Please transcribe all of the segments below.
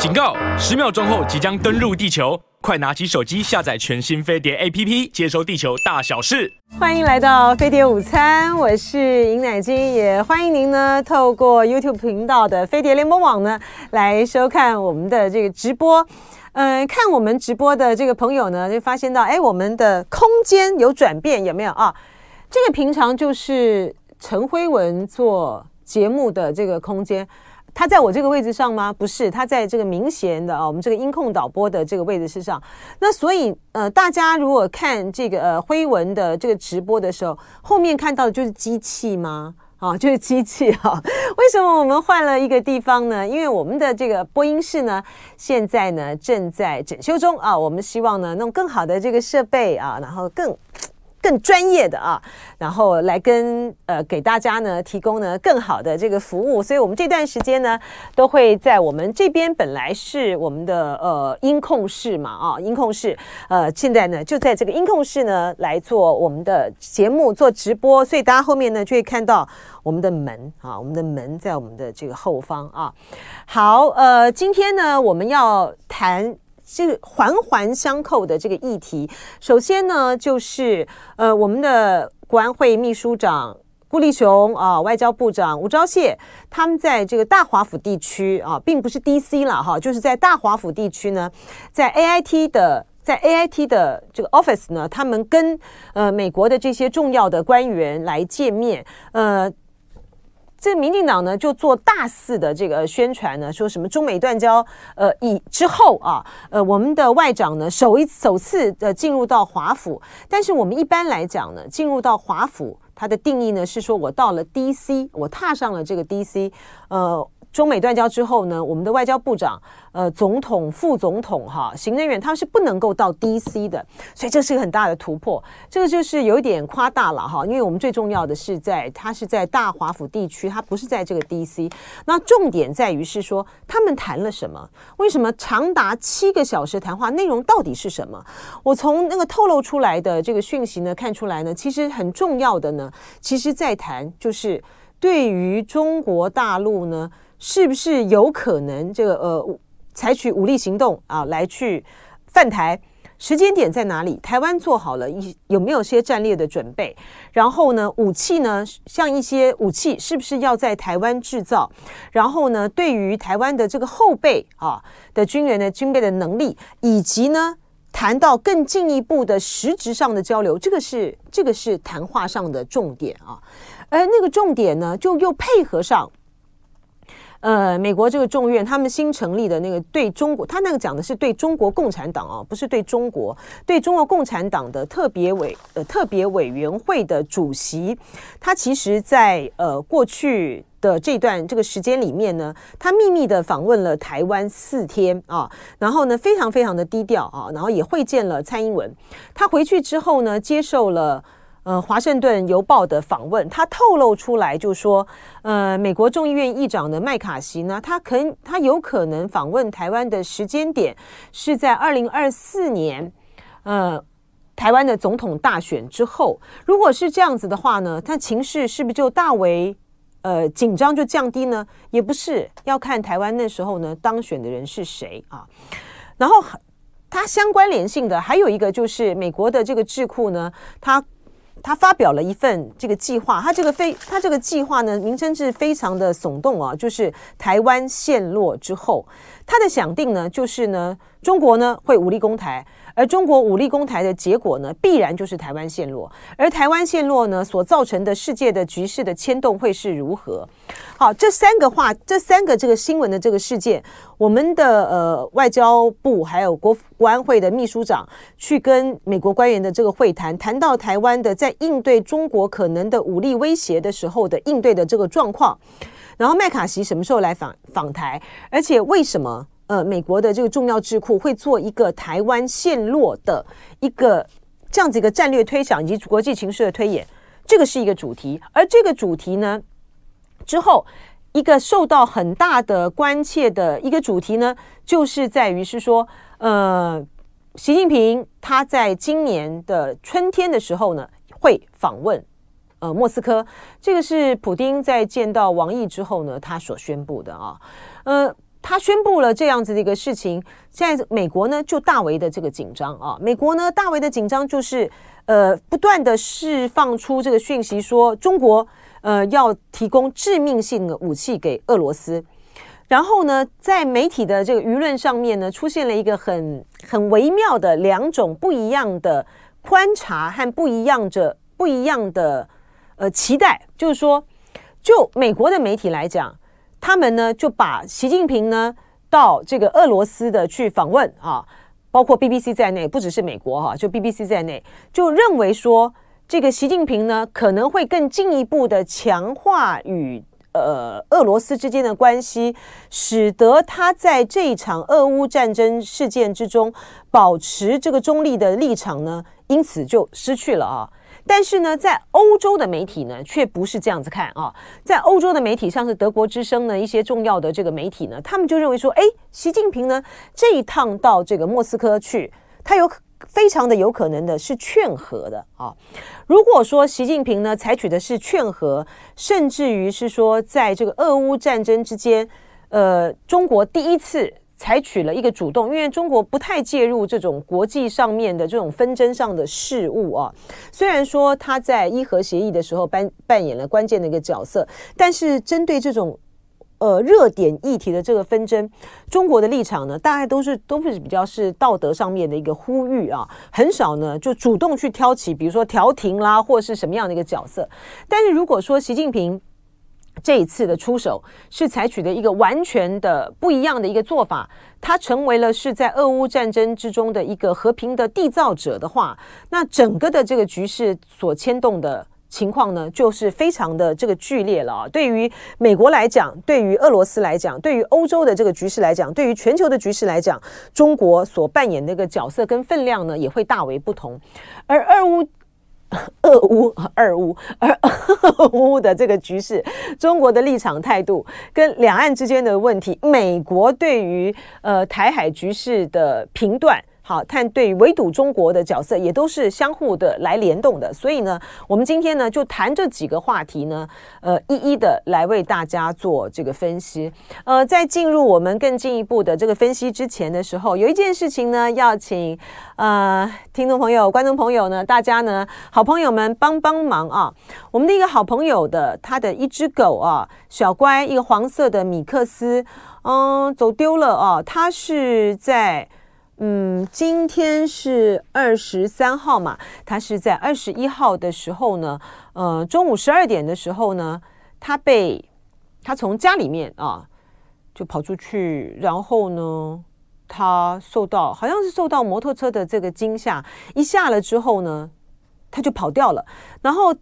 警告！十秒钟后即将登陆地球，快拿起手机下载全新飞碟 APP，接收地球大小事。欢迎来到飞碟午餐，我是尹乃菁，也欢迎您呢透过 YouTube 频道的飞碟联播网呢来收看我们的这个直播。嗯、看我们直播的这个朋友呢，就发现到，哎，我们的空间有转变，有没有啊？这个平常就是陈辉文做节目的这个空间。他在我这个位置上吗？不是，他在这个明显的啊，我们这个音控导播的这个位置之上。那所以呃，大家如果看这个呃辉文的这个直播的时候，后面看到的就是机器吗？啊，就是机器哈、啊。为什么我们换了一个地方呢？因为我们的这个播音室呢，现在呢正在整修中啊。我们希望呢弄更好的这个设备啊，然后更。更专业的啊，然后来跟呃给大家呢提供呢更好的这个服务，所以我们这段时间呢都会在我们这边本来是我们的呃音控室嘛啊音控室呃现在呢就在这个音控室呢来做我们的节目做直播，所以大家后面呢就会看到我们的门啊我们的门在我们的这个后方啊。好呃今天呢我们要谈。是环环相扣的这个议题。首先呢，就是呃，我们的国安会秘书长顾立雄啊，外交部长吴钊燮，他们在这个大华府地区啊，并不是 DC 了哈，就是在大华府地区呢，在 AIT 的在 AIT 的这个 office 呢，他们跟呃美国的这些重要的官员来见面，呃。这民进党呢，就做大肆的这个宣传呢，说什么中美断交，呃，以之后啊，呃，我们的外长呢，首一首次呃进入到华府，但是我们一般来讲呢，进入到华府，它的定义呢是说我到了 DC，我踏上了这个 DC，呃。中美断交之后呢，我们的外交部长、呃，总统、副总统、哈，行政院他们是不能够到 DC 的，所以这是一个很大的突破。这个就是有一点夸大了哈，因为我们最重要的是在他是在大华府地区，他不是在这个 DC。那重点在于是说他们谈了什么？为什么长达七个小时谈话？内容到底是什么？我从那个透露出来的这个讯息呢，看出来呢，其实很重要的呢，其实在谈就是对于中国大陆呢。是不是有可能这个呃采取武力行动啊来去犯台？时间点在哪里？台湾做好了一有没有些战略的准备？然后呢，武器呢，像一些武器是不是要在台湾制造？然后呢，对于台湾的这个后备啊的军人的军备的能力，以及呢谈到更进一步的实质上的交流，这个是这个是谈话上的重点啊。而那个重点呢，就又配合上。呃，美国这个众院他们新成立的那个对中国，他那个讲的是对中国共产党啊，不是对中国，对中国共产党的特别委呃特别委员会的主席，他其实在呃过去的这段这个时间里面呢，他秘密的访问了台湾四天啊，然后呢非常非常的低调啊，然后也会见了蔡英文，他回去之后呢，接受了。呃，华盛顿邮报的访问，他透露出来就说，呃，美国众议院议长的麦卡锡呢，他可他有可能访问台湾的时间点是在二零二四年，呃，台湾的总统大选之后。如果是这样子的话呢，他情势是不是就大为呃紧张就降低呢？也不是，要看台湾那时候呢当选的人是谁啊。然后它相关联性的还有一个就是美国的这个智库呢，它。他发表了一份这个计划，他这个非他这个计划呢，名称是非常的耸动啊，就是台湾陷落之后，他的想定呢，就是呢，中国呢会武力攻台。而中国武力攻台的结果呢，必然就是台湾陷落。而台湾陷落呢，所造成的世界的局势的牵动会是如何？好，这三个话，这三个这个新闻的这个事件，我们的呃外交部还有国国安会的秘书长去跟美国官员的这个会谈，谈到台湾的在应对中国可能的武力威胁的时候的应对的这个状况。然后麦卡锡什么时候来访访台？而且为什么？呃，美国的这个重要智库会做一个台湾陷落的一个这样子一个战略推想以及国际情势的推演，这个是一个主题。而这个主题呢，之后一个受到很大的关切的一个主题呢，就是在于是说，呃，习近平他在今年的春天的时候呢，会访问呃莫斯科。这个是普丁在见到王毅之后呢，他所宣布的啊，呃。他宣布了这样子的一个事情，现在美国呢就大为的这个紧张啊，美国呢大为的紧张就是呃不断的释放出这个讯息说中国呃要提供致命性的武器给俄罗斯，然后呢在媒体的这个舆论上面呢出现了一个很很微妙的两种不一样的观察和不一样的不一样的呃期待，就是说就美国的媒体来讲。他们呢就把习近平呢到这个俄罗斯的去访问啊，包括 BBC 在内，不只是美国哈，就 BBC 在内，就认为说这个习近平呢可能会更进一步的强化与呃俄罗斯之间的关系，使得他在这一场俄乌战争事件之中保持这个中立的立场呢，因此就失去了啊。但是呢，在欧洲的媒体呢，却不是这样子看啊。在欧洲的媒体，像是德国之声呢，一些重要的这个媒体呢，他们就认为说，哎，习近平呢这一趟到这个莫斯科去，他有非常的有可能的是劝和的啊。如果说习近平呢采取的是劝和，甚至于是说，在这个俄乌战争之间，呃，中国第一次。采取了一个主动，因为中国不太介入这种国际上面的这种纷争上的事务啊。虽然说他在伊核协议的时候扮扮演了关键的一个角色，但是针对这种呃热点议题的这个纷争，中国的立场呢，大概都是都是比较是道德上面的一个呼吁啊，很少呢就主动去挑起，比如说调停啦，或是什么样的一个角色。但是如果说习近平，这一次的出手是采取的一个完全的不一样的一个做法，他成为了是在俄乌战争之中的一个和平的缔造者的话，那整个的这个局势所牵动的情况呢，就是非常的这个剧烈了啊。对于美国来讲，对于俄罗斯来讲，对于欧洲的这个局势来讲，对于全球的局势来讲，中国所扮演的一个角色跟分量呢，也会大为不同，而俄乌。俄乌、俄乌、而俄乌的这个局势，中国的立场态度跟两岸之间的问题，美国对于呃台海局势的评断。好，看对围堵中国的角色也都是相互的来联动的，所以呢，我们今天呢就谈这几个话题呢，呃，一一的来为大家做这个分析。呃，在进入我们更进一步的这个分析之前的时候，有一件事情呢，要请呃听众朋友、观众朋友呢，大家呢，好朋友们帮帮忙啊！我们的一个好朋友的他的一只狗啊，小乖，一个黄色的米克斯，嗯，走丢了啊，他是在。嗯，今天是二十三号嘛，他是在二十一号的时候呢，呃，中午十二点的时候呢，他被他从家里面啊就跑出去，然后呢，他受到好像是受到摩托车的这个惊吓，一下了之后呢，他就跑掉了，然后。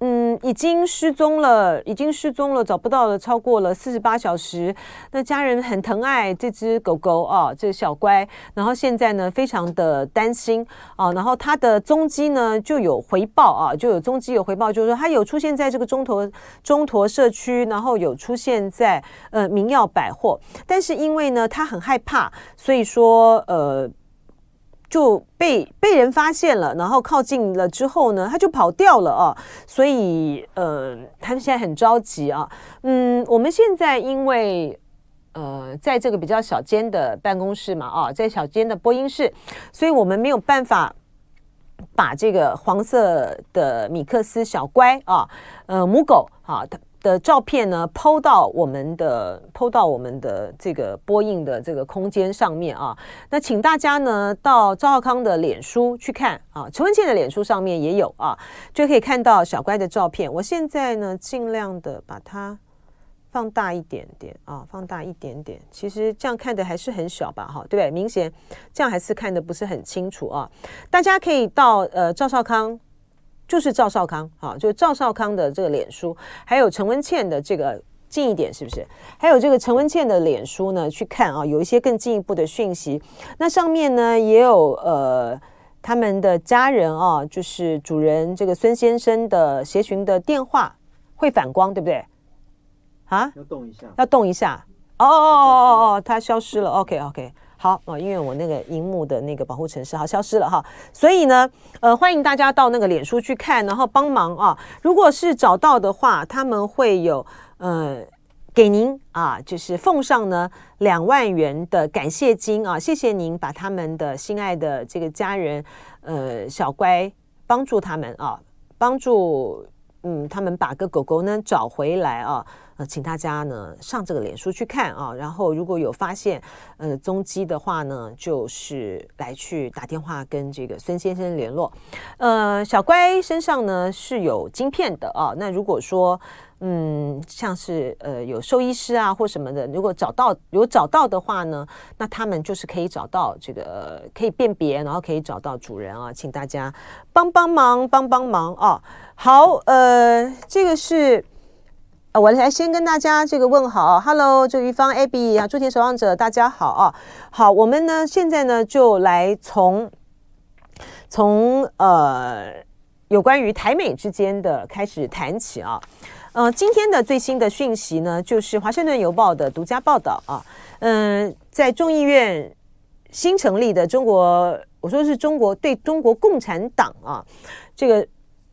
嗯，已经失踪了，已经失踪了，找不到了，超过了四十八小时。那家人很疼爱这只狗狗啊，这个小乖。然后现在呢，非常的担心啊。然后他的踪迹呢，就有回报啊，就有踪迹有回报，就是说他有出现在这个中陀中陀社区，然后有出现在呃明耀百货。但是因为呢，他很害怕，所以说呃。就被被人发现了，然后靠近了之后呢，他就跑掉了啊，所以呃，他们现在很着急啊。嗯，我们现在因为呃，在这个比较小间的办公室嘛，啊，在小间的播音室，所以我们没有办法把这个黄色的米克斯小乖啊，呃，母狗啊，的照片呢抛到我们的抛到我们的这个播映的这个空间上面啊。那请大家呢到赵少康的脸书去看啊，陈文茜的脸书上面也有啊，就可以看到小乖的照片。我现在呢尽量的把它放大一点点啊，放大一点点。其实这样看的还是很小吧，哈，对不对？明显这样还是看的不是很清楚啊。大家可以到呃赵少康。就是赵少康啊，就是赵少康的这个脸书，还有陈文茜的这个近一点是不是？还有这个陈文茜的脸书呢？去看啊，有一些更进一步的讯息。那上面呢也有呃他们的家人啊，就是主人这个孙先生的协寻的电话会反光，对不对？啊？要动一下，要动一下。哦哦哦哦哦，它消失了。OK OK。好哦，因为我那个荧幕的那个保护程式好消失了哈，所以呢，呃，欢迎大家到那个脸书去看，然后帮忙啊。如果是找到的话，他们会有呃给您啊，就是奉上呢两万元的感谢金啊，谢谢您把他们的心爱的这个家人，呃，小乖帮助他们啊，帮助嗯他们把个狗狗呢找回来啊。呃，请大家呢上这个脸书去看啊，然后如果有发现呃踪迹的话呢，就是来去打电话跟这个孙先生联络。呃，小乖身上呢是有晶片的啊，那如果说嗯像是呃有兽医师啊或什么的，如果找到有找到的话呢，那他们就是可以找到这个可以辨别，然后可以找到主人啊，请大家帮帮忙帮帮忙啊。好，呃，这个是。我来先跟大家这个问好，Hello，这于芳、Abby 啊，诸田守望者，大家好啊。好，我们呢现在呢就来从从呃有关于台美之间的开始谈起啊。呃，今天的最新的讯息呢，就是华盛顿邮报的独家报道啊。嗯、在众议院新成立的中国，我说是中国对中国共产党啊这个。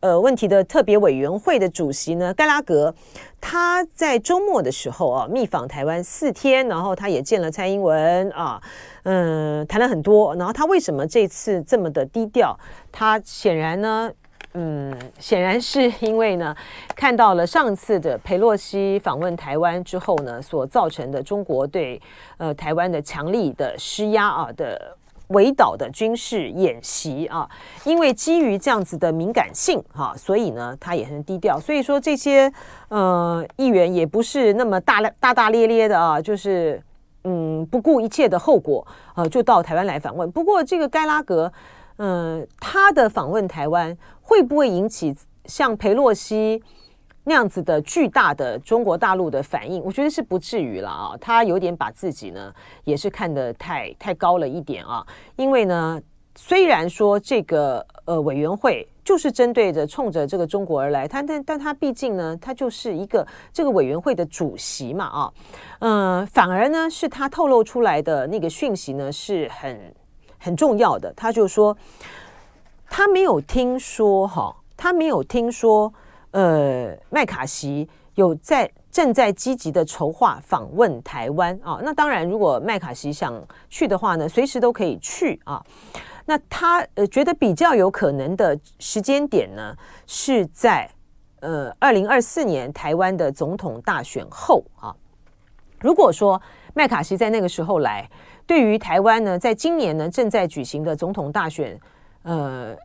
呃，问题的特别委员会的主席呢，盖拉格，他在周末的时候啊，密访台湾四天，然后他也见了蔡英文啊，嗯，谈了很多。然后他为什么这次这么的低调？他显然呢，嗯，显然是因为呢，看到了上次的裴洛西访问台湾之后呢，所造成的中国对呃台湾的强力的施压啊的。围岛的军事演习啊，因为基于这样子的敏感性哈，所以呢，他也很低调。所以说这些呃议员也不是那么大大大咧咧的啊，就是嗯不顾一切的后果呃，就到台湾来访问。不过这个盖拉格，嗯、他的访问台湾会不会引起像裴洛西？那样子的巨大的中国大陆的反应，我觉得是不至于了啊。他有点把自己呢，也是看得太太高了一点啊。因为呢，虽然说这个呃委员会就是针对着冲着这个中国而来，他但但他毕竟呢，他就是一个这个委员会的主席嘛啊。嗯、反而呢是他透露出来的那个讯息呢是很很重要的。他就说他没有听说哈，他没有听说。呃，麦卡锡有在正在积极的筹划访问台湾啊。那当然，如果麦卡锡想去的话呢，随时都可以去啊。那他呃觉得比较有可能的时间点呢，是在呃二零二四年台湾的总统大选后啊。如果说麦卡锡在那个时候来，对于台湾呢，在今年呢正在举行的总统大选，呃。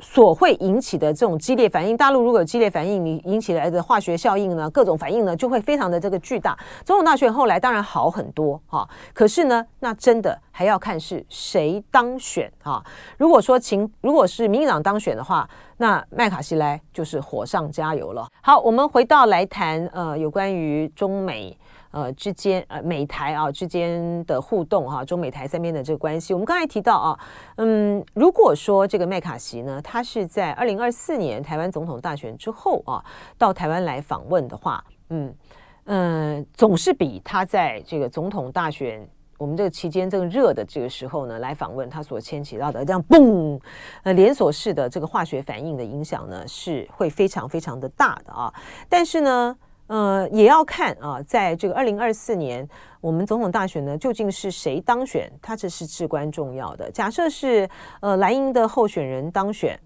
所会引起的这种激烈反应，大陆如果有激烈反应，你引起来的化学效应呢，各种反应呢，就会非常的这个巨大。总统大选后来当然好很多哈，可是呢，那真的还要看是谁当选哈。如果说情，如果是民进党当选的话，那麦卡锡来就是火上加油了。好，我们回到来谈呃，有关于中美。呃，之间呃，美台啊之间的互动哈、中美台三边的这个关系，我们刚才提到啊，嗯，如果说这个麦卡锡呢，他是在二零二四年台湾总统大选之后啊，到台湾来访问的话，嗯嗯、呃，总是比他在这个总统大选我们这个期间这个热的这个时候呢来访问，他所牵起到的这样嘣呃连锁式的这个化学反应的影响呢，是会非常非常的大的啊，但是呢。呃，也要看啊，在这个二零二四年，我们总统大选呢，究竟是谁当选？它这是至关重要的。假设是呃蓝营的候选人当选，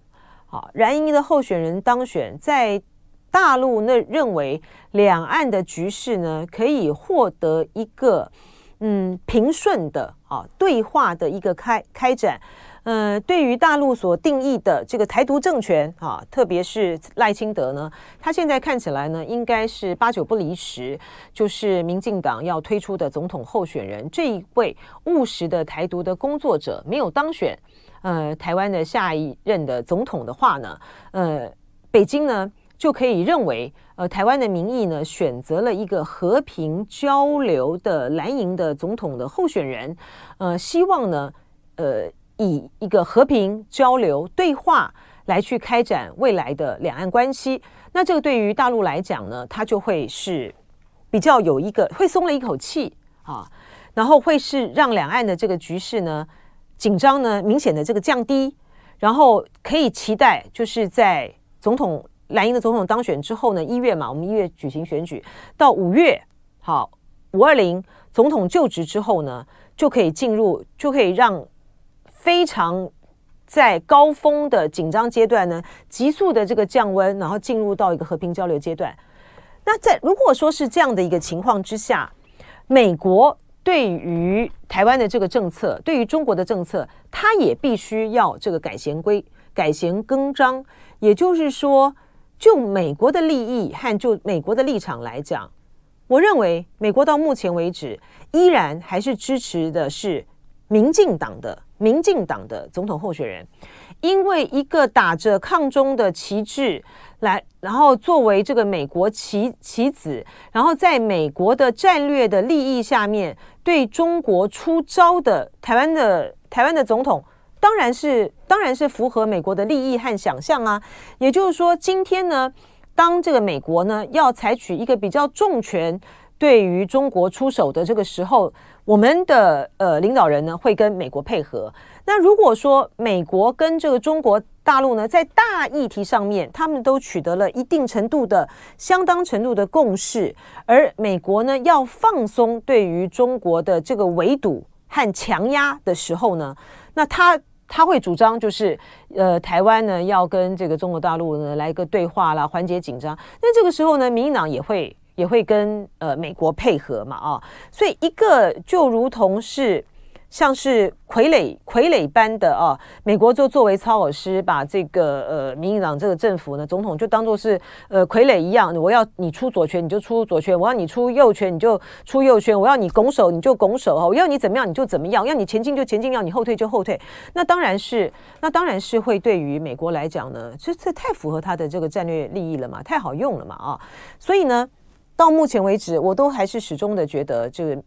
好，蓝营的候选人当选，在大陆那认为两岸的局势呢，可以获得一个嗯平顺的啊对话的一个开开展。呃，对于大陆所定义的这个台独政权啊，特别是赖清德呢，他现在看起来呢，应该是八九不离十，就是民进党要推出的总统候选人这一位务实的台独的工作者没有当选，呃，台湾的下一任的总统的话呢，呃，北京呢就可以认为，呃，台湾的民意呢选择了一个和平交流的蓝营的总统的候选人，呃，希望呢，呃。以一个和平交流对话来去开展未来的两岸关系，那这个对于大陆来讲呢，它就会是比较有一个会松了一口气啊，然后会是让两岸的这个局势呢紧张呢明显的这个降低，然后可以期待就是在总统蓝营的总统当选之后呢，一月嘛，我们一月举行选举，到五月好五二零总统就职之后呢，就可以进入，就可以让非常在高峰的紧张阶段呢，急速的这个降温，然后进入到一个和平交流阶段。那在如果说是这样的一个情况之下，美国对于台湾的这个政策，对于中国的政策，它也必须要这个改弦归改弦更张。也就是说，就美国的利益和就美国的立场来讲，我认为美国到目前为止依然还是支持的是民进党的民进党的总统候选人，因为一个打着抗中的旗帜来，然后作为这个美国棋棋子，然后在美国的战略的利益下面对中国出招的台湾的台湾的总统。当然是，当然是符合美国的利益和想象啊。也就是说，今天呢，当这个美国呢要采取一个比较重拳对于中国出手的这个时候，我们的呃领导人呢会跟美国配合。那如果说美国跟这个中国大陆呢在大议题上面，他们都取得了一定程度的、相当程度的共识，而美国呢要放松对于中国的这个围堵和强压的时候呢，那他。他会主张就是，呃，台湾呢要跟这个中国大陆呢来个对话啦，缓解紧张。那这个时候呢，民进党也会也会跟呃美国配合嘛，啊，所以一个就如同是。像是傀儡傀儡般的啊，美国就作为操偶师，把这个呃民进党这个政府呢，总统就当做是呃傀儡一样。我要你出左拳，你就出左拳；我要你出右拳，你就出右拳；我要你拱手，你就拱手。我要你怎么样，你就怎么样；要你前进就前进，要你后退就后退。那当然是，那当然是会对于美国来讲呢，这这太符合他的这个战略利益了嘛，太好用了嘛啊。所以呢，到目前为止，我都还是始终的觉得这个。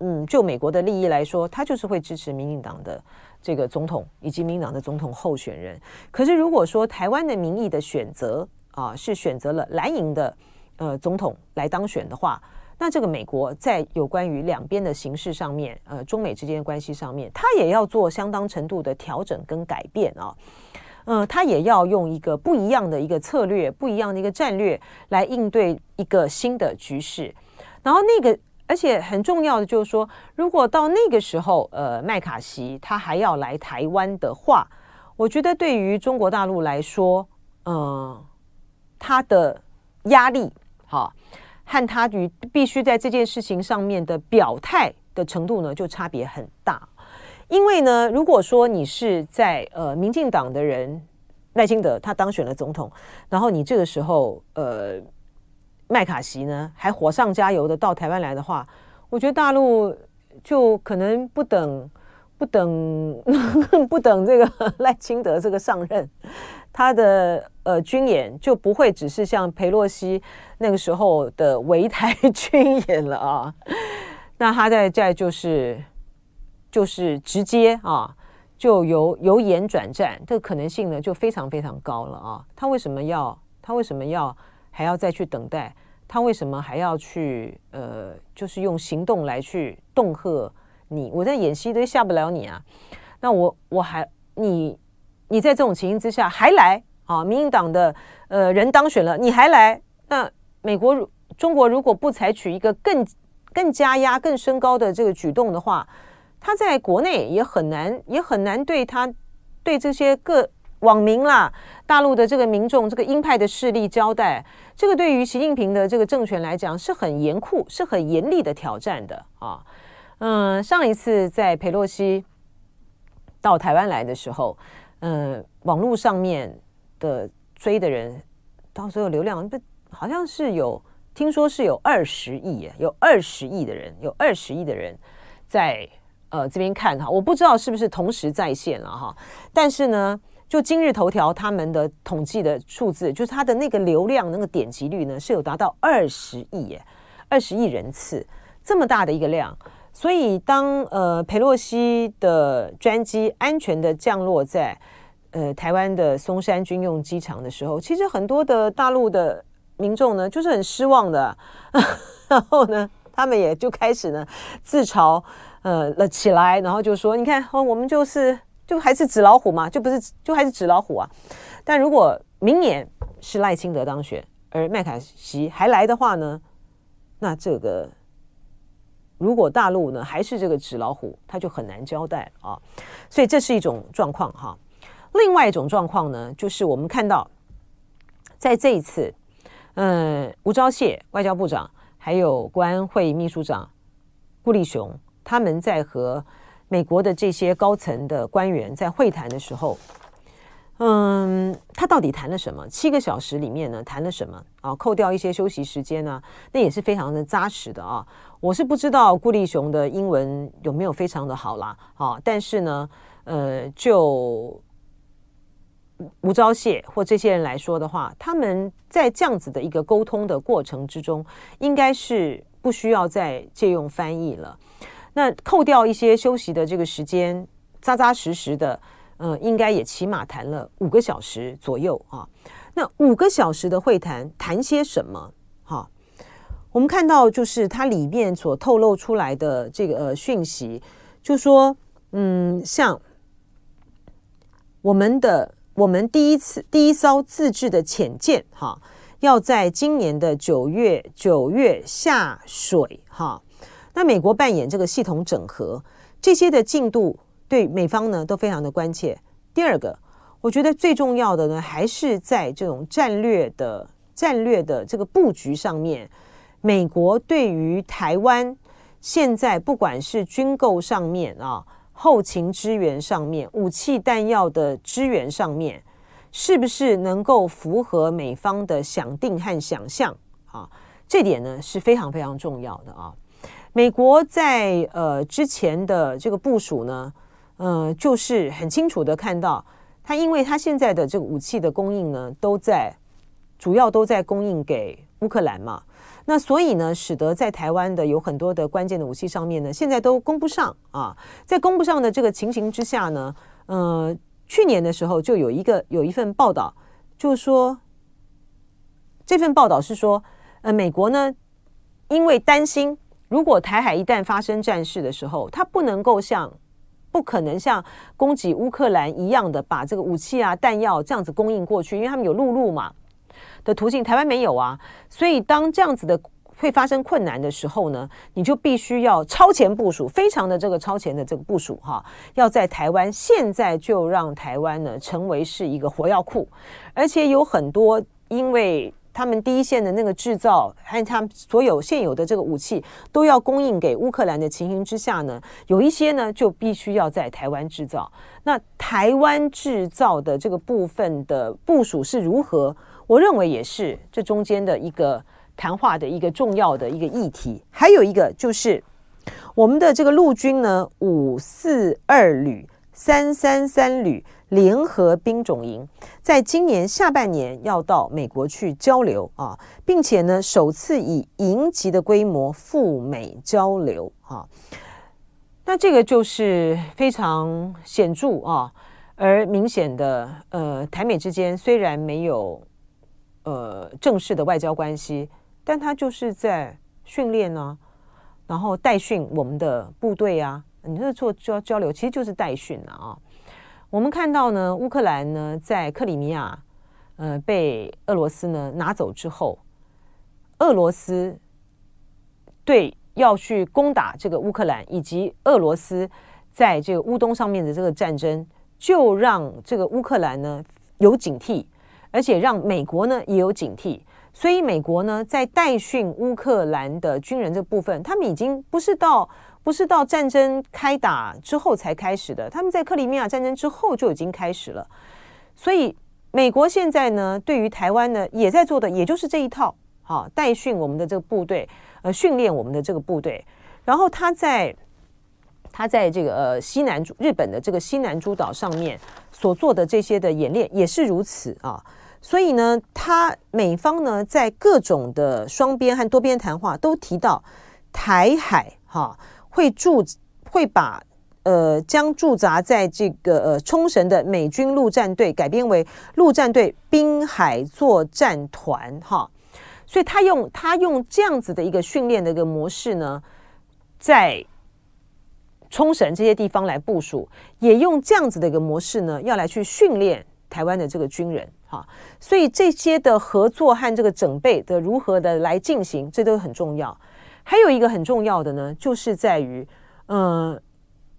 嗯，就美国的利益来说，他就是会支持民进党的这个总统以及民进党的总统候选人。可是如果说台湾的民意的选择啊是选择了蓝营的呃总统来当选的话，那这个美国在有关于两边的形势上面，呃，中美之间的关系上面，他也要做相当程度的调整跟改变啊。嗯、他也要用一个不一样的一个策略，不一样的一个战略来应对一个新的局势，然后那个。而且很重要的就是说，如果到那个时候，呃，麦卡锡他还要来台湾的话，我觉得对于中国大陆来说，嗯、他的压力，好，和他与必须在这件事情上面的表态的程度呢，就差别很大。因为呢，如果说你是在呃民进党的人，赖清德他当选了总统，然后你这个时候，呃。麦卡锡呢，还火上加油的到台湾来的话，我觉得大陆就可能不等不等 不等这个赖清德这个上任，他的呃军演就不会只是像裴洛西那个时候的围台 军演了啊，那他在在就是就是直接啊，就由由演转战，这个可能性呢就非常非常高了啊。他为什么要他为什么要？还要再去等待，他为什么还要去？呃，就是用行动来去恫吓你。我在演戏都吓不了你啊！那我我还你你在这种情形之下还来啊？民进党的呃人当选了，你还来？那美国中国如果不采取一个更更加压、更升高的这个举动的话，他在国内也很难也很难对他对这些个。网民啦，大陆的这个民众，这个鹰派的势力交代，这个对于习近平的这个政权来讲是很严酷、是很严厉的挑战的啊。嗯，上一次在佩洛西到台湾来的时候，嗯，网络上面的追的人，到时候流量不好像是有，听说是有二十亿，有二十亿的人，有二十亿的人在呃这边看哈，我不知道是不是同时在线了哈，但是呢。就今日头条他们的统计的数字，就是它的那个流量、那个点击率呢，是有达到二十亿耶，二十亿人次这么大的一个量。所以当呃佩洛西的专机安全的降落在呃台湾的松山军用机场的时候，其实很多的大陆的民众呢，就是很失望的，然后呢，他们也就开始呢自嘲呃了起来，然后就说：“你看，哦，我们就是。”就还是纸老虎嘛，就不是，就还是纸老虎啊。但如果明年是赖清德当选，而麦卡锡还来的话呢，那这个如果大陆呢还是这个纸老虎，他就很难交代啊。所以这是一种状况哈。另外一种状况呢，就是我们看到在这一次，嗯，吴钊燮外交部长还有国安会秘书长顾立雄，他们在和美国的这些高层的官员在会谈的时候。嗯，他到底谈了什么？七个小时里面呢，谈了什么啊？扣掉一些休息时间呢，那也是非常的扎实的啊。我是不知道顾立雄的英文有没有非常的好啦，啊，但是呢，呃，就吴钊燮或这些人来说的话，他们在这样子的一个沟通的过程之中，应该是不需要再借用翻译了。那扣掉一些休息的这个时间，扎扎实实的。嗯，应该也起码谈了五个小时左右啊。那五个小时的会谈谈些什么？哈，我们看到就是它里面所透露出来的这个呃讯息，就说嗯，像我们的我们第一次第一艘自制的潜舰哈，要在今年的九月九月下水哈。那美国扮演这个系统整合这些的进度。对美方呢都非常的关切。第二个，我觉得最重要的呢，还是在这种战略的战略的这个布局上面，美国对于台湾现在不管是军购上面啊、后勤支援上面、武器弹药的支援上面，是不是能够符合美方的想定和想象啊？这点呢是非常非常重要的啊。美国在呃之前的这个部署呢。呃，就是很清楚的看到，他因为他现在的这个武器的供应呢，都在主要都在供应给乌克兰嘛，那所以呢，使得在台湾的有很多的关键的武器上面呢，现在都供不上啊。在供不上的这个情形之下呢，呃，去年的时候就有一个有一份报道，就说这份报道是说，呃，美国呢，因为担心如果台海一旦发生战事的时候，它不能够像不可能像攻击乌克兰一样的把这个武器啊、弹药这样子供应过去，因为他们有陆路嘛的途径，台湾没有啊。所以当这样子的会发生困难的时候呢，你就必须要超前部署，非常的这个超前的这个部署哈，要在台湾现在就让台湾呢成为是一个火药库，而且有很多因为。他们第一线的那个制造，还有他们所有现有的这个武器，都要供应给乌克兰的情形之下呢，有一些呢就必须要在台湾制造。那台湾制造的这个部分的部署是如何？我认为也是这中间的一个谈话的一个重要的一个议题。还有一个就是我们的这个陆军呢，五四二旅、三三三旅。联合兵种营在今年下半年要到美国去交流啊，并且呢，首次以营级的规模赴美交流啊，那这个就是非常显著啊，而明显的呃，台美之间虽然没有呃正式的外交关系，但他就是在训练呢，然后带训我们的部队啊，你这做交交流其实就是代训了啊。我们看到呢，乌克兰呢在克里米亚，呃，被俄罗斯呢拿走之后，俄罗斯对要去攻打这个乌克兰，以及俄罗斯在这个乌东上面的这个战争，就让这个乌克兰呢有警惕，而且让美国呢也有警惕。所以美国呢在代训乌克兰的军人这部分，他们已经不是到。不是到战争开打之后才开始的，他们在克里米亚战争之后就已经开始了。所以美国现在呢，对于台湾呢，也在做的也就是这一套，好，代训我们的这个部队，呃，训练我们的这个部队。然后他在他在这个呃西南日本的这个西南诸岛上面所做的这些的演练也是如此啊。所以呢，他美方呢在各种的双边和多边谈话都提到台海哈。会驻会把呃将驻扎在这个呃冲绳的美军陆战队改编为陆战队滨海作战团哈，所以他用他用这样子的一个训练的一个模式呢，在冲绳这些地方来部署，也用这样子的一个模式呢，要来去训练台湾的这个军人哈，所以这些的合作和这个整备的如何的来进行，这都很重要。还有一个很重要的呢，就是在于，呃，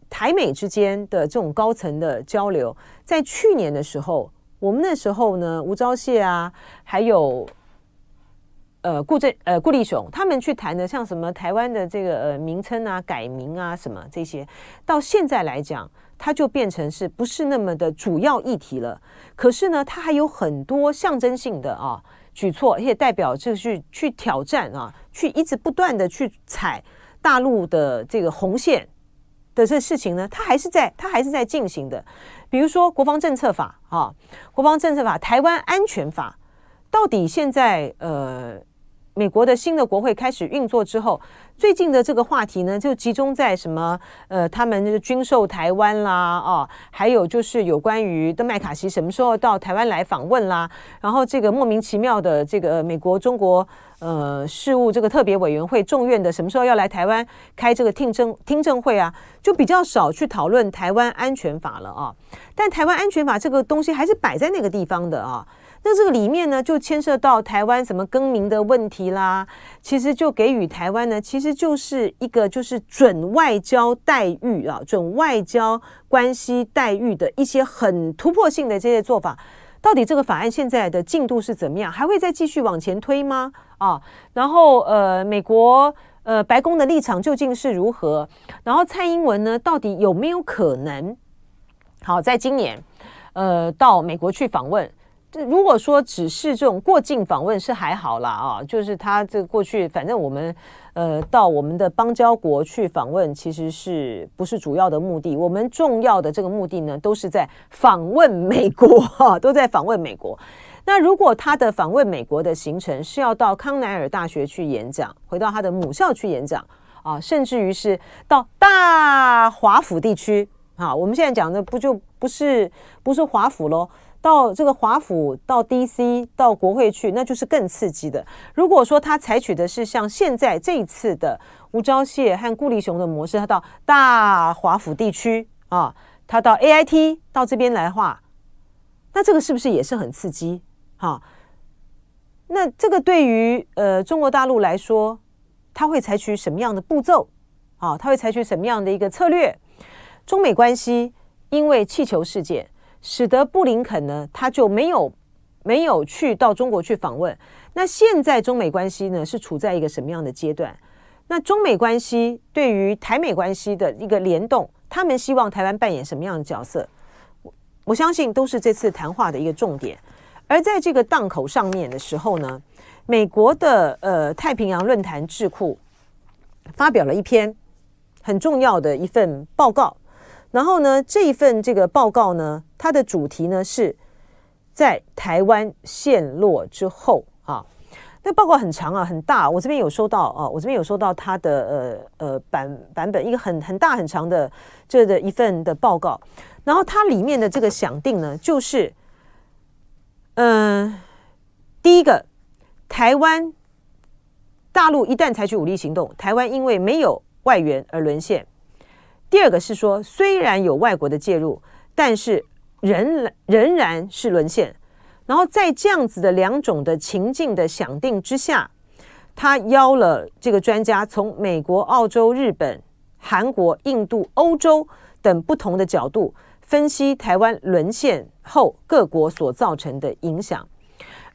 台美之间的这种高层的交流，在去年的时候，我们那时候呢，吴钊燮啊，还有呃顾正呃顾立雄，他们去谈的，像什么台湾的这个呃名称啊、改名啊什么这些，到现在来讲，它就变成是不是那么的主要议题了？可是呢，它还有很多象征性的啊。举措，也代表就是去挑战啊，去一直不断的去踩大陆的这个红线的这事情呢，它还是在它还是在进行的。比如说国防政策法啊，国防政策法、台湾安全法，到底现在呃。美国的新的国会开始运作之后，最近的这个话题呢，就集中在什么？呃，他们军售台湾啦，哦，还有就是有关于的麦卡锡什么时候到台湾来访问啦，然后这个莫名其妙的这个美国中国呃事务这个特别委员会众院的什么时候要来台湾开这个听证听证会啊，就比较少去讨论台湾安全法了啊。但台湾安全法这个东西还是摆在那个地方的啊。那这个里面呢，就牵涉到台湾什么更名的问题啦。其实就给予台湾呢，其实就是一个就是准外交待遇啊，准外交关系待遇的一些很突破性的这些做法。到底这个法案现在的进度是怎么样？还会再继续往前推吗？啊，然后呃，美国呃白宫的立场究竟是如何？然后蔡英文呢，到底有没有可能好在今年呃到美国去访问？如果说只是这种过境访问是还好啦啊，就是他这过去反正我们呃到我们的邦交国去访问，其实是不是主要的目的？我们重要的这个目的呢，都是在访问美国 哈，都在访问美国。那如果他的访问美国的行程是要到康奈尔大学去演讲，回到他的母校去演讲啊，甚至于是到大华府地区啊，我们现在讲的不就不是不是华府喽？到这个华府，到 DC，到国会去，那就是更刺激的。如果说他采取的是像现在这一次的吴钊燮和顾立雄的模式，他到大华府地区啊，他到 AIT 到这边来的话，那这个是不是也是很刺激？哈、啊，那这个对于呃中国大陆来说，他会采取什么样的步骤？啊，他会采取什么样的一个策略？中美关系因为气球事件。使得布林肯呢，他就没有没有去到中国去访问。那现在中美关系呢，是处在一个什么样的阶段？那中美关系对于台美关系的一个联动，他们希望台湾扮演什么样的角色？我我相信都是这次谈话的一个重点。而在这个档口上面的时候呢，美国的呃太平洋论坛智库发表了一篇很重要的一份报告。然后呢，这一份这个报告呢，它的主题呢是在台湾陷落之后啊。那报告很长啊，很大。我这边有收到啊，我这边有收到它的呃呃版版本，一个很很大很长的这的一份的报告。然后它里面的这个想定呢，就是嗯、第一个，台湾大陆一旦采取武力行动，台湾因为没有外援而沦陷。第二个是说，虽然有外国的介入，但是仍然仍然是沦陷。然后在这样子的两种的情境的想定之下，他邀了这个专家从美国、澳洲、日本、韩国、印度、欧洲等不同的角度分析台湾沦陷后各国所造成的影响。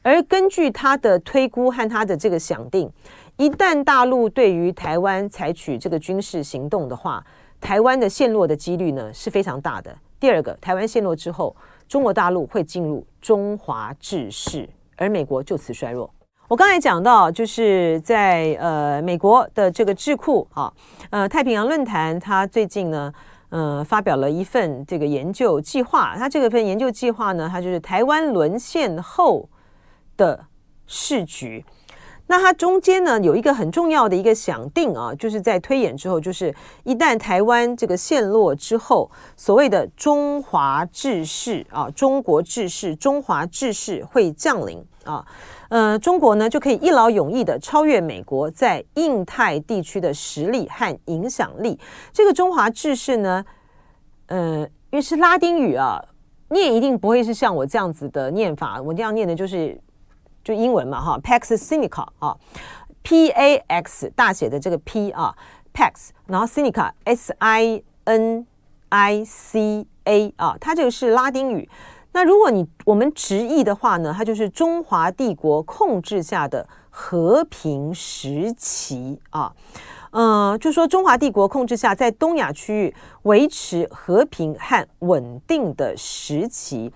而根据他的推估和他的这个想定，一旦大陆对于台湾采取这个军事行动的话，台湾的陷落的几率呢是非常大的。第二个，台湾陷落之后，中国大陆会进入中华治世，而美国就此衰弱。我刚才讲到，就是在呃美国的这个智库啊，呃太平洋论坛，它最近呢，呃发表了一份这个研究计划。它这个份研究计划呢，它就是台湾沦陷后的世局。那它中间呢，有一个很重要的一个想定啊，就是在推演之后，就是一旦台湾这个陷落之后，所谓的中华志士啊，中国志士、中华志士会降临啊，呃，中国呢就可以一劳永逸的超越美国在印太地区的实力和影响力。这个中华志士呢，呃，因为是拉丁语啊，念一定不会是像我这样子的念法，我这样念的就是。就英文嘛，哈，Pax Sinica 啊，P A X 大写的这个 P 啊，Pax，然后 Sinica S I N I C A 啊，它这个是拉丁语。那如果你我们直译的话呢，它就是中华帝国控制下的和平时期啊。嗯、就说中华帝国控制下，在东亚区域维持和平和稳定的时期。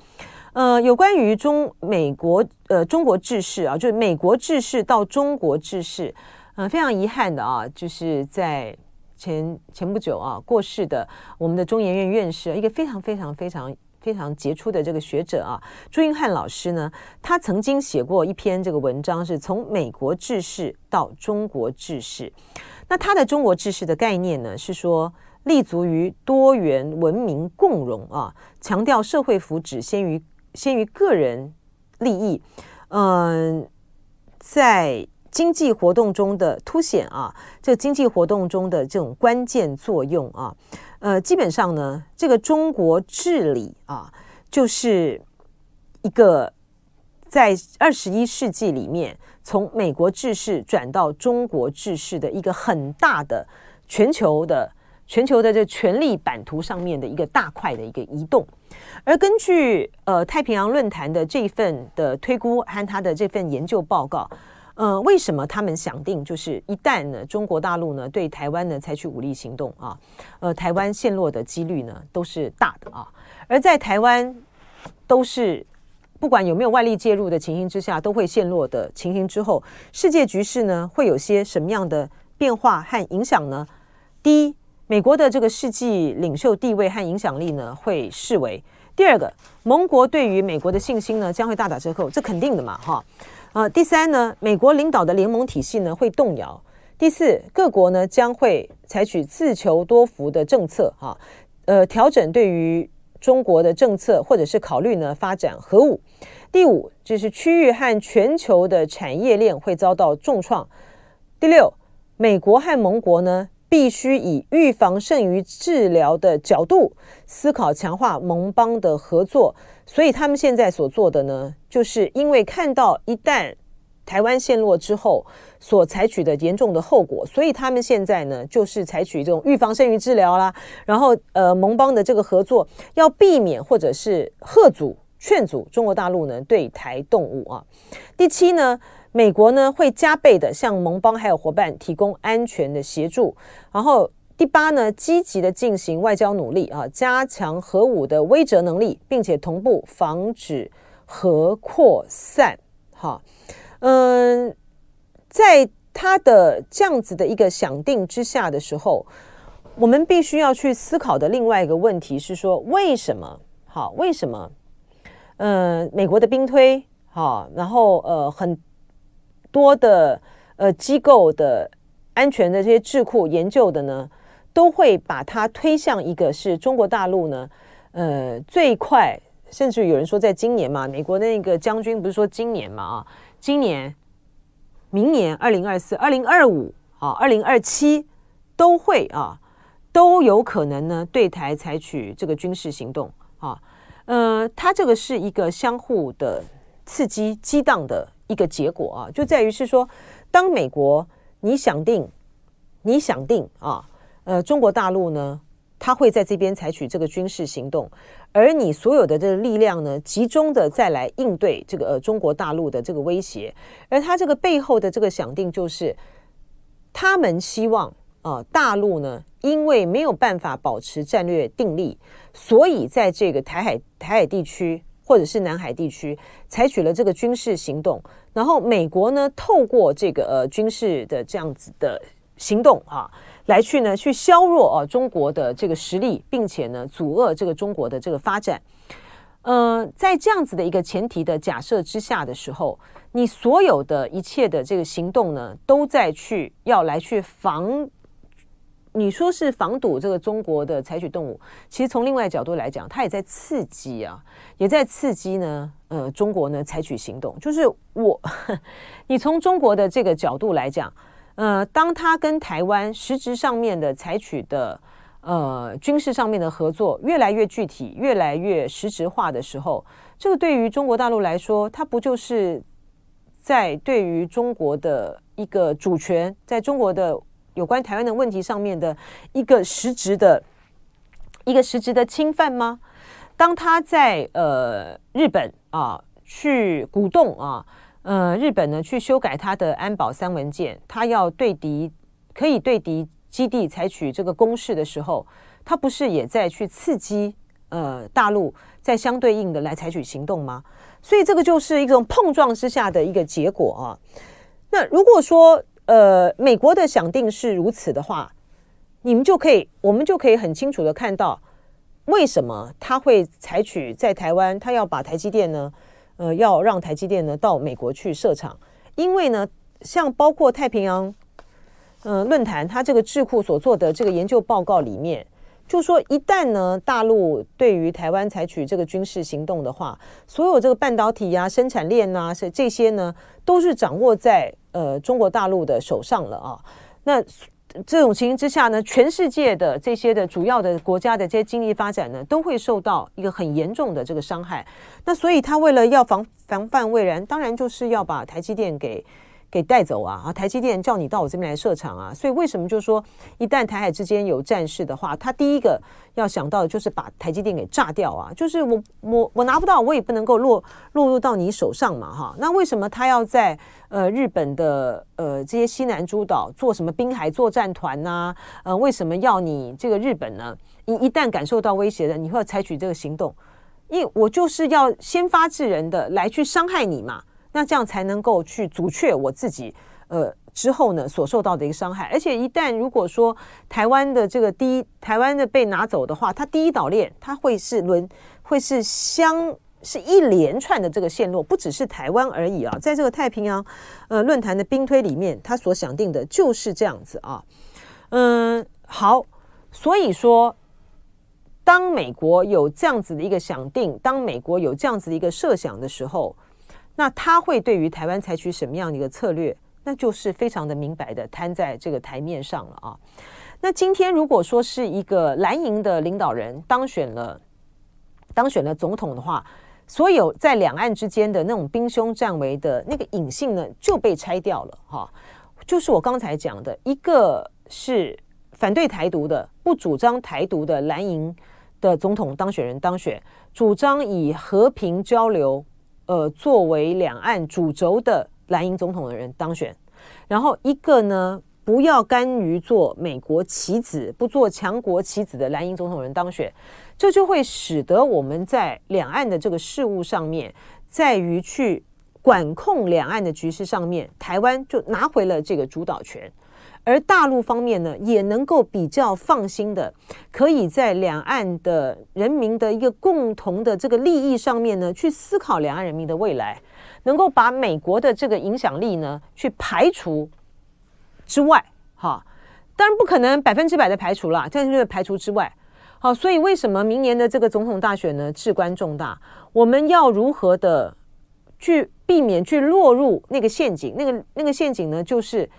呃，有关于中美国呃中国治世啊，就是美国治世到中国治世，呃，非常遗憾的啊，就是在前前不久啊过世的我们的中研院院士，一个非常非常非常非常杰出的这个学者啊，朱英汉老师呢，他曾经写过一篇这个文章，是从美国治世到中国治世。那他的中国治世的概念呢，是说立足于多元文明共荣啊，强调社会福祉先于先于个人利益，嗯、在经济活动中的凸显啊，这经济活动中的这种关键作用啊，呃，基本上呢，这个中国治理啊，就是一个在二十一世纪里面。从美国治世转到中国治世的一个很大的全球的全球的这权力版图上面的一个大块的一个移动，而根据呃太平洋论坛的这份的推估和他的这份研究报告，呃，为什么他们想定就是一旦呢中国大陆呢对台湾呢采取武力行动啊，呃，台湾陷落的几率呢都是大的啊，而在台湾都是。不管有没有外力介入的情形之下，都会陷落的情形之后，世界局势呢会有些什么样的变化和影响呢？第一，美国的这个世纪领袖地位和影响力呢会视为；第二个，盟国对于美国的信心呢将会大打折扣，这肯定的嘛，哈。呃，第三呢，美国领导的联盟体系呢会动摇；第四，各国呢将会采取自求多福的政策，哈，呃，调整对于。中国的政策，或者是考虑呢发展核武。第五，就是区域和全球的产业链会遭到重创。第六，美国和盟国呢必须以预防胜于治疗的角度思考强化盟邦的合作。所以他们现在所做的呢，就是因为看到一旦台湾陷落之后所采取的严重的后果，所以他们现在呢，就是采取这种预防胜于治疗啦。然后，呃，盟邦的这个合作要避免或者是吓阻、劝阻中国大陆呢对台动武啊。第七呢，美国呢会加倍的向盟邦还有伙伴提供安全的协助。然后第八呢，积极的进行外交努力啊，加强核武的威慑能力，并且同步防止核扩散。哈。嗯，在他的这样子的一个想定之下的时候，我们必须要去思考的另外一个问题是说，为什么？好，为什么？嗯，美国的兵推，好，然后呃，很多的呃机构的安全的这些智库研究的呢，都会把它推向一个是中国大陆呢，呃，最快，甚至有人说在今年嘛，美国那个将军不是说今年嘛啊。今年、明年、二零二四、二零二五啊、二零二七都会啊，都有可能呢对台采取这个军事行动啊。呃，它这个是一个相互的刺激、激荡的一个结果啊，就在于是说，当美国你想定、你想定啊，呃，中国大陆呢，他会在这边采取这个军事行动。而你所有的这个力量呢，集中的再来应对这个呃中国大陆的这个威胁，而他这个背后的这个想定就是，他们希望呃大陆呢，因为没有办法保持战略定力，所以在这个台海台海地区或者是南海地区采取了这个军事行动，然后美国呢透过这个呃军事的这样子的行动啊。来去呢，去削弱啊中国的这个实力，并且呢阻遏这个中国的这个发展。呃，在这样子的一个前提的假设之下的时候，你所有的一切的这个行动呢，都在去要来去防。你说是防堵这个中国的采取动武，其实从另外角度来讲，它也在刺激啊，也在刺激呢。呃，中国呢采取行动，就是我，你从中国的这个角度来讲。呃，当他跟台湾实质上面的采取的呃军事上面的合作越来越具体、越来越实质化的时候，这个对于中国大陆来说，它不就是在对于中国的一个主权，在中国的有关台湾的问题上面的一个实质的一个实质的侵犯吗？当他在呃日本啊去鼓动啊呃日本呢去修改他的安保三文件，他要对敌可以对敌基地采取这个攻势的时候，他不是也在去刺激呃大陆在相对应的来采取行动吗？所以这个就是一种碰撞之下的一个结果啊。那如果说呃美国的想定是如此的话，你们就可以，我们就可以很清楚的看到，为什么他会采取在台湾，他要把台积电呢，呃，要让台积电呢到美国去设厂，因为呢，像包括太平洋，呃，论坛，他这个智库所做的这个研究报告里面。就说一旦呢，大陆对于台湾采取这个军事行动的话，所有这个半导体呀、生产链啊，是这些呢，都是掌握在呃中国大陆的手上了啊。那这种情形之下呢，全世界的这些的主要的国家的这些经济发展呢，都会受到一个很严重的这个伤害。那所以他为了要防防范未然，当然就是要把台积电给。给带走啊！啊，台积电叫你到我这边来设厂啊！所以为什么就是说，一旦台海之间有战事的话，他第一个要想到的就是把台积电给炸掉啊！就是我我我拿不到，我也不能够落落入到你手上嘛！哈，那为什么他要在呃日本的呃这些西南诸岛做什么滨海作战团呐、啊？呃，为什么要你这个日本呢？你一旦感受到威胁的，你会采取这个行动，因为我就是要先发制人的来去伤害你嘛。那这样才能够去阻却我自己，呃，之后呢所受到的一个伤害。而且一旦如果说台湾的这个第一台湾的被拿走的话，它第一岛链它会是轮会是相是一连串的这个线路，不只是台湾而已啊。在这个太平洋呃论坛的兵推里面，他所想定的就是这样子啊。嗯，好，所以说，当美国有这样子的一个想定，当美国有这样子的一个设想的时候。那他会对于台湾采取什么样的一个策略？那就是非常的明白的摊在这个台面上了啊。那今天如果说是一个蓝营的领导人当选了，当选了总统的话，所有在两岸之间的那种兵凶战危的那个隐性呢就被拆掉了哈。就是我刚才讲的，一个是反对台独的、不主张台独的蓝营的总统当选人当选，主张以和平交流。呃，作为两岸主轴的蓝营总统的人当选，然后一个呢，不要甘于做美国棋子，不做强国棋子的蓝营总统人当选，这就会使得我们在两岸的这个事务上面，在于去管控两岸的局势上面，台湾就拿回了这个主导权。而大陆方面呢，也能够比较放心的，可以在两岸的人民的一个共同的这个利益上面呢，去思考两岸人民的未来，能够把美国的这个影响力呢，去排除之外，哈，当然不可能百分之百的排除了，但是排除之外，好，所以为什么明年的这个总统大选呢，至关重大？我们要如何的去避免去落入那个陷阱？那个那个陷阱呢，就是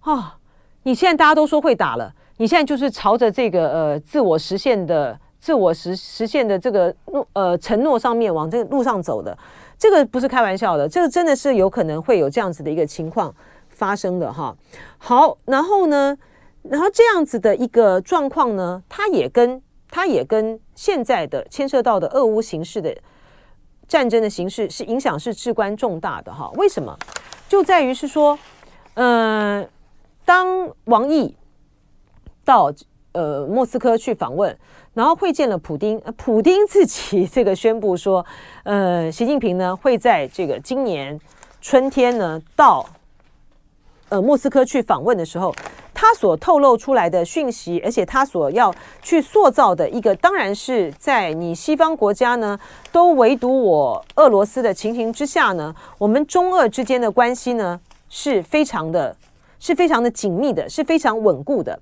啊。你现在大家都说会打了，你现在就是朝着这个呃自我实现的自我实实现的这个诺呃承诺上面往这个路上走的，这个不是开玩笑的，这个真的是有可能会有这样子的一个情况发生的哈。好，然后呢，然后这样子的一个状况呢，它也跟它也跟现在的牵涉到的俄乌形势的战争的形势是影响是至关重大的哈。为什么？就在于是说，嗯、当王毅到呃莫斯科去访问，然后会见了普丁，普丁自己这个宣布说，呃，习近平呢会在这个今年春天呢到呃莫斯科去访问的时候，他所透露出来的讯息，而且他所要去塑造的一个，当然是在你西方国家呢都唯独我俄罗斯的情形之下呢，我们中俄之间的关系呢是非常的。是非常的紧密的，是非常稳固的。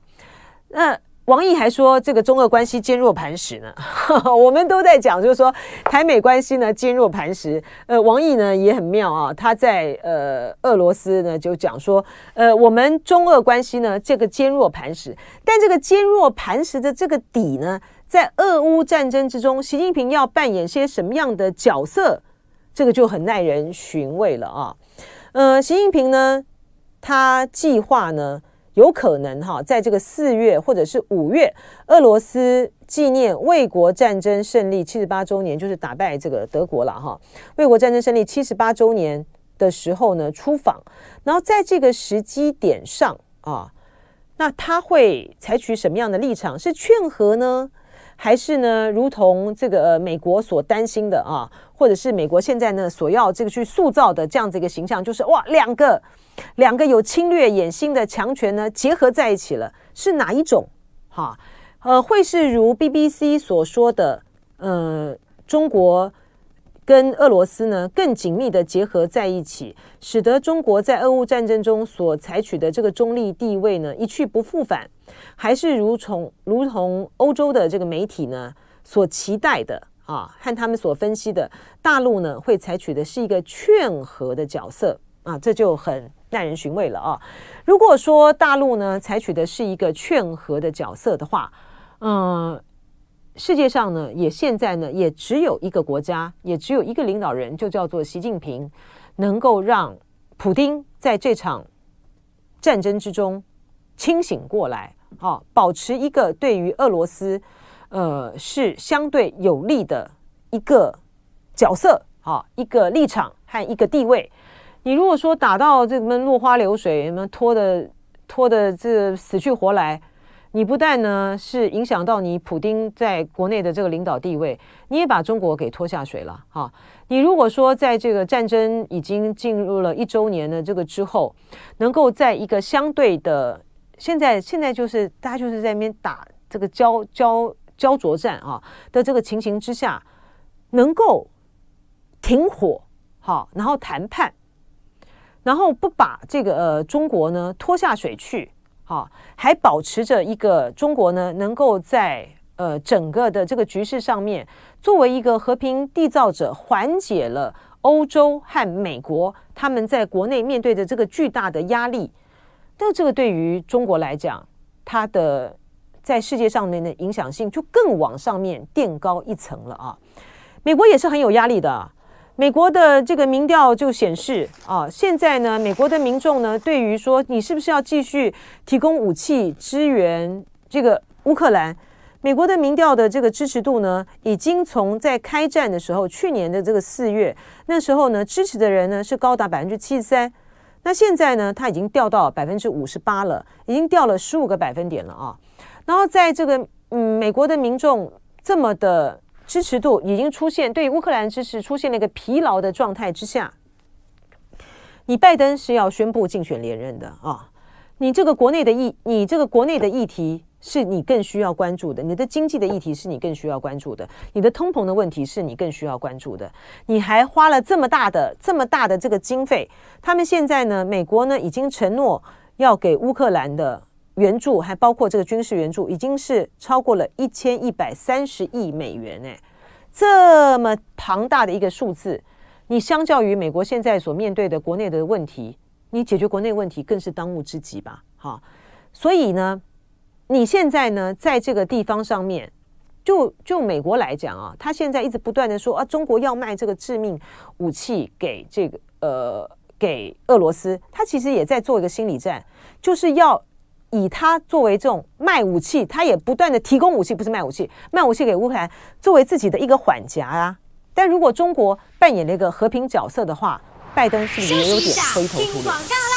那王毅还说，这个中俄关系坚若磐石呢。我们都在讲，就是说台美关系呢坚若磐石。呃，王毅呢也很妙啊，他在呃俄罗斯呢就讲说，呃，我们中俄关系呢这个坚若磐石，但这个坚若磐石的这个底呢，在俄乌战争之中，习近平要扮演些什么样的角色，这个就很耐人寻味了啊。呃，习近平呢，他计划呢，有可能哈，在这个四月或者是五月，俄罗斯纪念卫国战争胜利七十八周年，就是打败这个德国了哈。卫国战争胜利七十八周年的时候呢，出访，然后在这个时机点上啊，那他会采取什么样的立场？是劝和呢？还是呢，如同这个呃美国所担心的啊，或者是美国现在呢所要这个去塑造的这样子一个形象，就是哇，两个两个有侵略野心的强权呢结合在一起了，是哪一种？哈，呃，会是如 BBC 所说的，呃，中国。跟俄罗斯呢更紧密的结合在一起，使得中国在俄乌战争中所采取的这个中立地位呢一去不复返，还是如从如同欧洲的这个媒体呢所期待的啊，和他们所分析的，大陆呢会采取的是一个劝和的角色啊，这就很耐人寻味了啊。如果说大陆呢采取的是一个劝和的角色的话，嗯。世界上呢，也现在呢，也只有一个国家，也只有一个领导人，就叫做习近平，能够让普丁在这场战争之中清醒过来，啊，保持一个对于俄罗斯，呃，是相对有利的一个角色，啊，一个立场和一个地位。你如果说打到这么落花流水，什么拖的拖的这死去活来。你不但呢是影响到你普丁在国内的这个领导地位，你也把中国给拖下水了哈。你如果说在这个战争已经进入了一周年的这个之后，能够在一个相对的现在现在就是大家就是在那边打这个焦焦焦灼战啊的这个情形之下，能够停火好，然后谈判，然后不把这个呃中国呢拖下水去。好，还保持着一个中国呢，能够在呃整个的这个局势上面，作为一个和平缔造者，缓解了欧洲和美国他们在国内面对的这个巨大的压力。但这个对于中国来讲，它的在世界上面的影响性就更往上面垫高一层了啊！美国也是很有压力的。美国的这个民调就显示啊，现在呢，美国的民众呢，对于说你是不是要继续提供武器支援这个乌克兰，美国的民调的这个支持度呢，已经从在开战的时候，去年的这个四月那时候呢，支持的人呢是高达百分之七十三，那现在呢，它已经掉到百分之五十八了，已经掉了十五个百分点了啊。然后在这个嗯，美国的民众这么的。支持度已经出现，对乌克兰支持出现了一个疲劳的状态之下，你拜登是要宣布竞选连任的啊！你这个国内的议，你这个国内的议题是你更需要关注的，你的经济的议题是你更需要关注的，你的通膨的问题是你更需要关注的。你还花了这么大的、这么大的这个经费，他们现在呢，美国呢已经承诺要给乌克兰的。援助还包括这个军事援助，已经是超过了一千一百三十亿美元哎，这么庞大的一个数字，你相较于美国现在所面对的国内的问题，你解决国内问题更是当务之急吧？哈，所以呢，你现在呢，在这个地方上面，就就美国来讲啊，他现在一直不断的说啊，中国要卖这个致命武器给这个呃给俄罗斯，他其实也在做一个心理战，就是要。以他作为这种卖武器，他也不断的提供武器，不是卖武器，卖武器给乌克兰作为自己的一个缓夹啊。但如果中国扮演了一个和平角色的话，拜登是不是也有点灰头土脸？